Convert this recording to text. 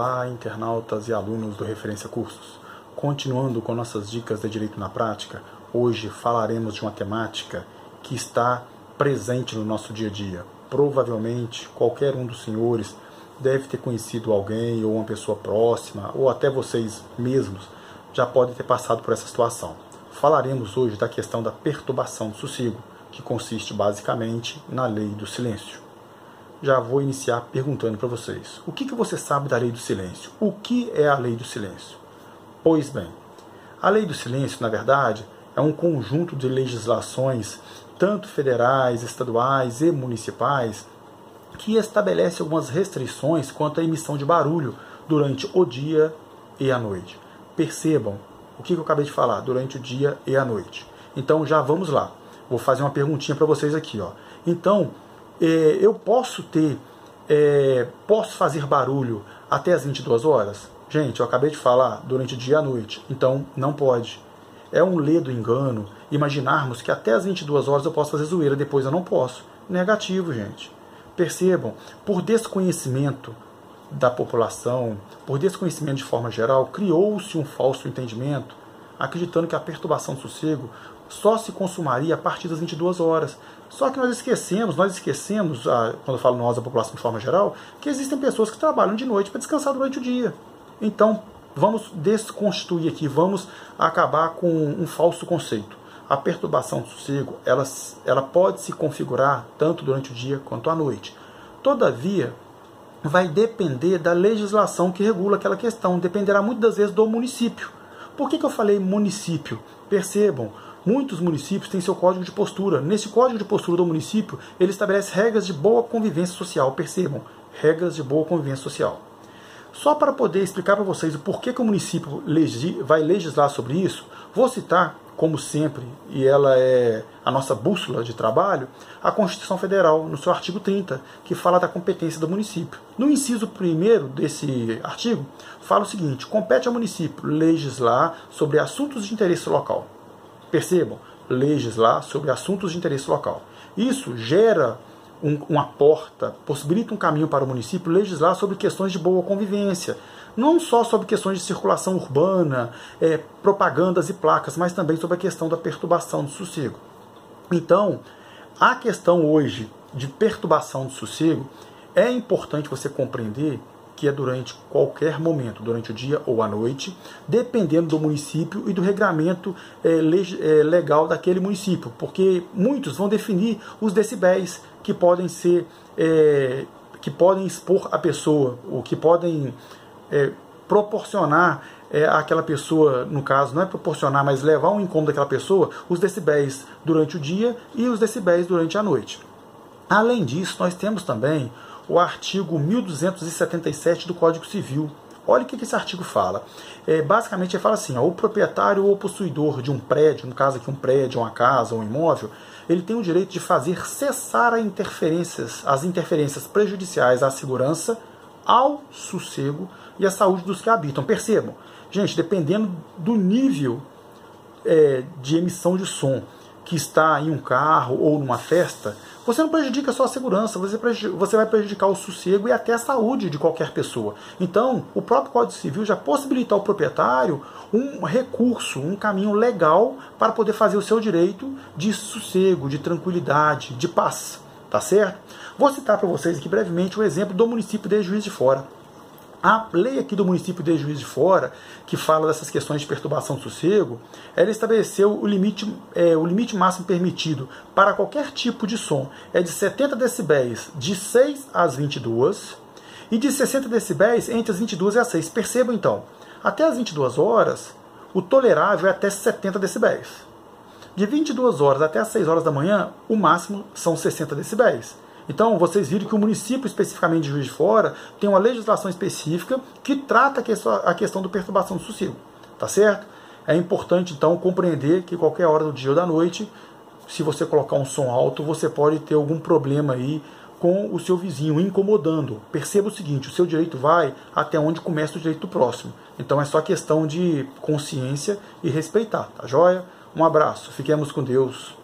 Olá, internautas e alunos do Referência Cursos. Continuando com nossas dicas de direito na prática, hoje falaremos de uma temática que está presente no nosso dia a dia. Provavelmente qualquer um dos senhores deve ter conhecido alguém ou uma pessoa próxima, ou até vocês mesmos já podem ter passado por essa situação. Falaremos hoje da questão da perturbação do sossego, que consiste basicamente na lei do silêncio já vou iniciar perguntando para vocês: o que, que você sabe da lei do silêncio? O que é a lei do silêncio? Pois bem, a lei do silêncio, na verdade, é um conjunto de legislações, tanto federais, estaduais e municipais, que estabelece algumas restrições quanto à emissão de barulho durante o dia e a noite. Percebam o que eu acabei de falar, durante o dia e a noite. Então já vamos lá. Vou fazer uma perguntinha para vocês aqui. Ó. Então, é, eu posso ter, é, posso fazer barulho até as 22 horas? Gente, eu acabei de falar durante o dia e a noite, então não pode. É um ledo engano imaginarmos que até as 22 horas eu posso fazer zoeira, depois eu não posso. Negativo, gente. Percebam, por desconhecimento da população, por desconhecimento de forma geral, criou-se um falso entendimento, acreditando que a perturbação do sossego só se consumaria a partir das 22 horas. Só que nós esquecemos, nós esquecemos, quando eu falo nós, a população de forma geral, que existem pessoas que trabalham de noite para descansar durante o dia. Então, vamos desconstituir aqui, vamos acabar com um falso conceito. A perturbação do sossego, ela, ela pode se configurar tanto durante o dia quanto à noite. Todavia, vai depender da legislação que regula aquela questão, dependerá muitas vezes do município. Por que, que eu falei município? Percebam, Muitos municípios têm seu código de postura. Nesse código de postura do município, ele estabelece regras de boa convivência social. Percebam, regras de boa convivência social. Só para poder explicar para vocês o porquê que o município vai legislar sobre isso, vou citar, como sempre, e ela é a nossa bússola de trabalho, a Constituição Federal, no seu artigo 30, que fala da competência do município. No inciso 1 desse artigo, fala o seguinte: compete ao município legislar sobre assuntos de interesse local. Percebam, legislar sobre assuntos de interesse local. Isso gera um, uma porta, possibilita um caminho para o município legislar sobre questões de boa convivência. Não só sobre questões de circulação urbana, é, propagandas e placas, mas também sobre a questão da perturbação do sossego. Então, a questão hoje de perturbação do sossego é importante você compreender que é durante qualquer momento, durante o dia ou a noite, dependendo do município e do regramento é, é, legal daquele município, porque muitos vão definir os decibéis que podem ser, é, que podem expor a pessoa, ou que podem é, proporcionar é, àquela pessoa, no caso, não é proporcionar, mas levar um incômodo daquela pessoa, os decibéis durante o dia e os decibéis durante a noite. Além disso, nós temos também o artigo 1277 do Código Civil. Olha o que esse artigo fala. É, basicamente, ele fala assim: ó, o proprietário ou possuidor de um prédio, no caso aqui um prédio, uma casa, um imóvel, ele tem o direito de fazer cessar as interferências, as interferências prejudiciais à segurança, ao sossego e à saúde dos que habitam. Percebam, gente, dependendo do nível é, de emissão de som que está em um carro ou numa festa, você não prejudica só a segurança, você, você vai prejudicar o sossego e até a saúde de qualquer pessoa. Então, o próprio Código Civil já possibilita ao proprietário um recurso, um caminho legal para poder fazer o seu direito de sossego, de tranquilidade, de paz. Tá certo? Vou citar para vocês aqui brevemente o exemplo do município de Juiz de Fora. A lei aqui do município de Juiz de Fora, que fala dessas questões de perturbação do sossego, ela estabeleceu o limite, é, o limite máximo permitido para qualquer tipo de som é de 70 decibéis de 6 às 22 e de 60 decibéis entre as 22 e as 6. Percebam então, até as 22 horas, o tolerável é até 70 decibéis. De 22 horas até as 6 horas da manhã, o máximo são 60 decibéis. Então, vocês viram que o município, especificamente de Juiz de Fora, tem uma legislação específica que trata a questão do perturbação do sossego. Tá certo? É importante, então, compreender que qualquer hora do dia ou da noite, se você colocar um som alto, você pode ter algum problema aí com o seu vizinho, incomodando. Perceba o seguinte: o seu direito vai até onde começa o direito do próximo. Então é só questão de consciência e respeitar, tá joia? Um abraço, fiquemos com Deus.